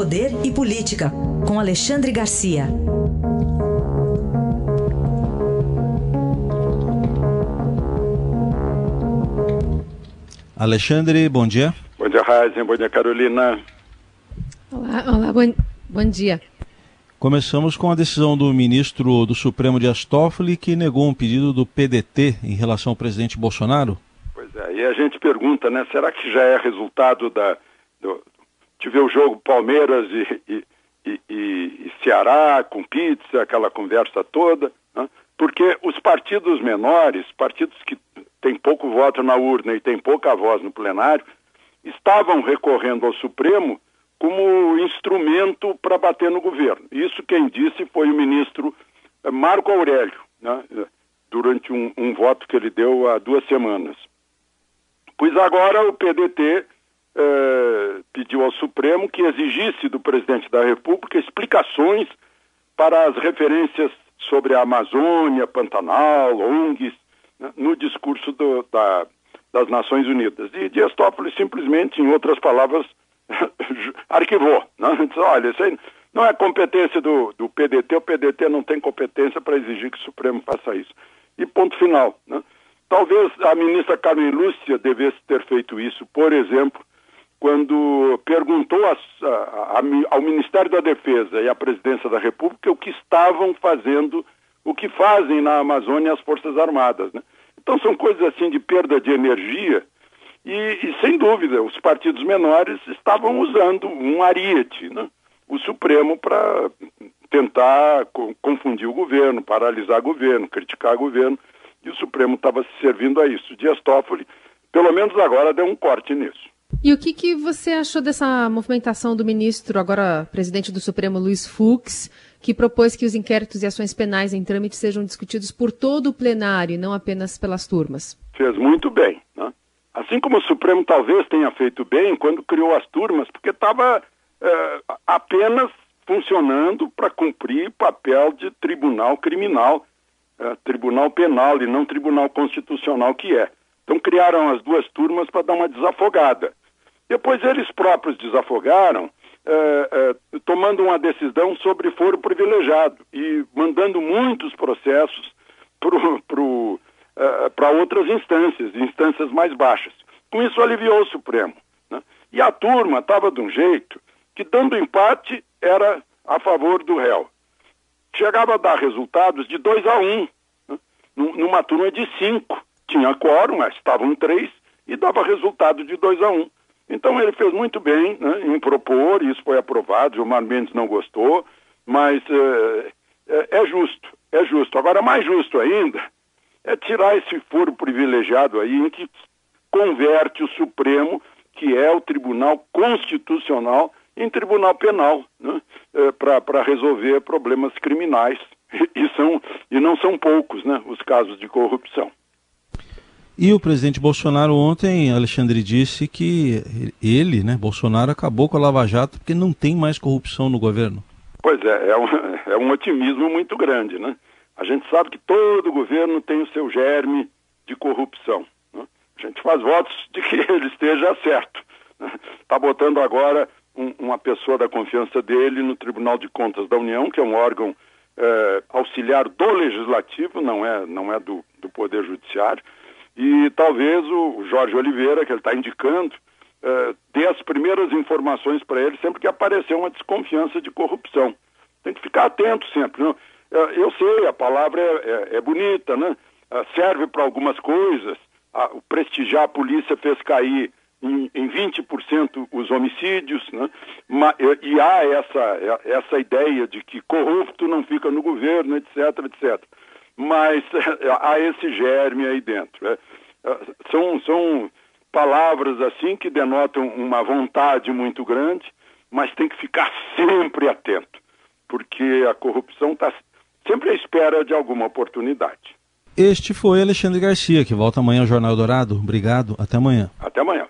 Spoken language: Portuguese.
Poder e Política, com Alexandre Garcia. Alexandre, bom dia. Bom dia, Raíssa. Bom dia, Carolina. Olá, olá bom, bom dia. Começamos com a decisão do ministro do Supremo de Toffoli, que negou um pedido do PDT em relação ao presidente Bolsonaro. Pois é, e a gente pergunta, né, será que já é resultado da, do, ver o jogo Palmeiras e, e, e, e Ceará com pizza, aquela conversa toda, né? porque os partidos menores, partidos que têm pouco voto na urna e têm pouca voz no plenário, estavam recorrendo ao Supremo como instrumento para bater no governo. Isso quem disse foi o ministro eh, Marco Aurélio, né? durante um, um voto que ele deu há duas semanas. Pois agora o PDT eh, pediu ao Supremo que exigisse do presidente da República explicações para as referências sobre a Amazônia, Pantanal, ONGs, né, no discurso do, da, das Nações Unidas. E Dias Toffoli simplesmente, em outras palavras, arquivou. Né? Disse, olha, isso aí não é competência do, do PDT, o PDT não tem competência para exigir que o Supremo faça isso. E ponto final. Né? Talvez a ministra Carmen Lúcia devesse ter feito isso, por exemplo, quando perguntou a, a, a, ao Ministério da Defesa e à Presidência da República o que estavam fazendo, o que fazem na Amazônia as Forças Armadas. Né? Então são coisas assim de perda de energia e, e sem dúvida, os partidos menores estavam usando um ariete, né? o Supremo, para tentar co confundir o governo, paralisar o governo, criticar o governo e o Supremo estava se servindo a isso. Dias Toffoli, pelo menos agora, deu um corte nisso. E o que, que você achou dessa movimentação do ministro, agora presidente do Supremo, Luiz Fux, que propôs que os inquéritos e ações penais em trâmite sejam discutidos por todo o plenário, não apenas pelas turmas? Fez muito bem. Né? Assim como o Supremo talvez tenha feito bem quando criou as turmas, porque estava é, apenas funcionando para cumprir papel de tribunal criminal é, tribunal penal e não tribunal constitucional que é. Então criaram as duas turmas para dar uma desafogada. Depois eles próprios desafogaram, é, é, tomando uma decisão sobre foro privilegiado e mandando muitos processos para é, outras instâncias, instâncias mais baixas. Com isso aliviou o Supremo. Né? E a turma estava de um jeito que, dando empate, era a favor do réu chegava a dar resultados de 2 a 1, um, né? numa turma de cinco. Tinha quórum, mas estavam três, e dava resultado de 2 a 1. Um. Então ele fez muito bem né, em propor, isso foi aprovado, Gilmar Mendes não gostou, mas é, é, é justo, é justo. Agora, mais justo ainda é tirar esse foro privilegiado aí em que converte o Supremo, que é o Tribunal Constitucional, em tribunal penal, né? é, para resolver problemas criminais. E, são, e não são poucos né, os casos de corrupção. E o presidente Bolsonaro ontem, Alexandre, disse que ele, né, Bolsonaro, acabou com a Lava Jato porque não tem mais corrupção no governo. Pois é, é um, é um otimismo muito grande, né? A gente sabe que todo governo tem o seu germe de corrupção. Né? A gente faz votos de que ele esteja certo. Está né? botando agora um, uma pessoa da confiança dele no Tribunal de Contas da União, que é um órgão é, auxiliar do Legislativo, não é, não é do, do Poder Judiciário, e talvez o Jorge Oliveira, que ele está indicando, é, dê as primeiras informações para ele sempre que aparecer uma desconfiança de corrupção. Tem que ficar atento sempre. Não? É, eu sei, a palavra é, é, é bonita, né? É, serve para algumas coisas. o prestigiar a polícia fez cair em, em 20% os homicídios, né? e há essa, essa ideia de que corrupto não fica no governo, etc, etc. Mas há esse germe aí dentro. É, é, são, são palavras assim que denotam uma vontade muito grande, mas tem que ficar sempre atento, porque a corrupção está sempre à espera de alguma oportunidade. Este foi Alexandre Garcia, que volta amanhã ao Jornal Dourado. Obrigado, até amanhã. Até amanhã.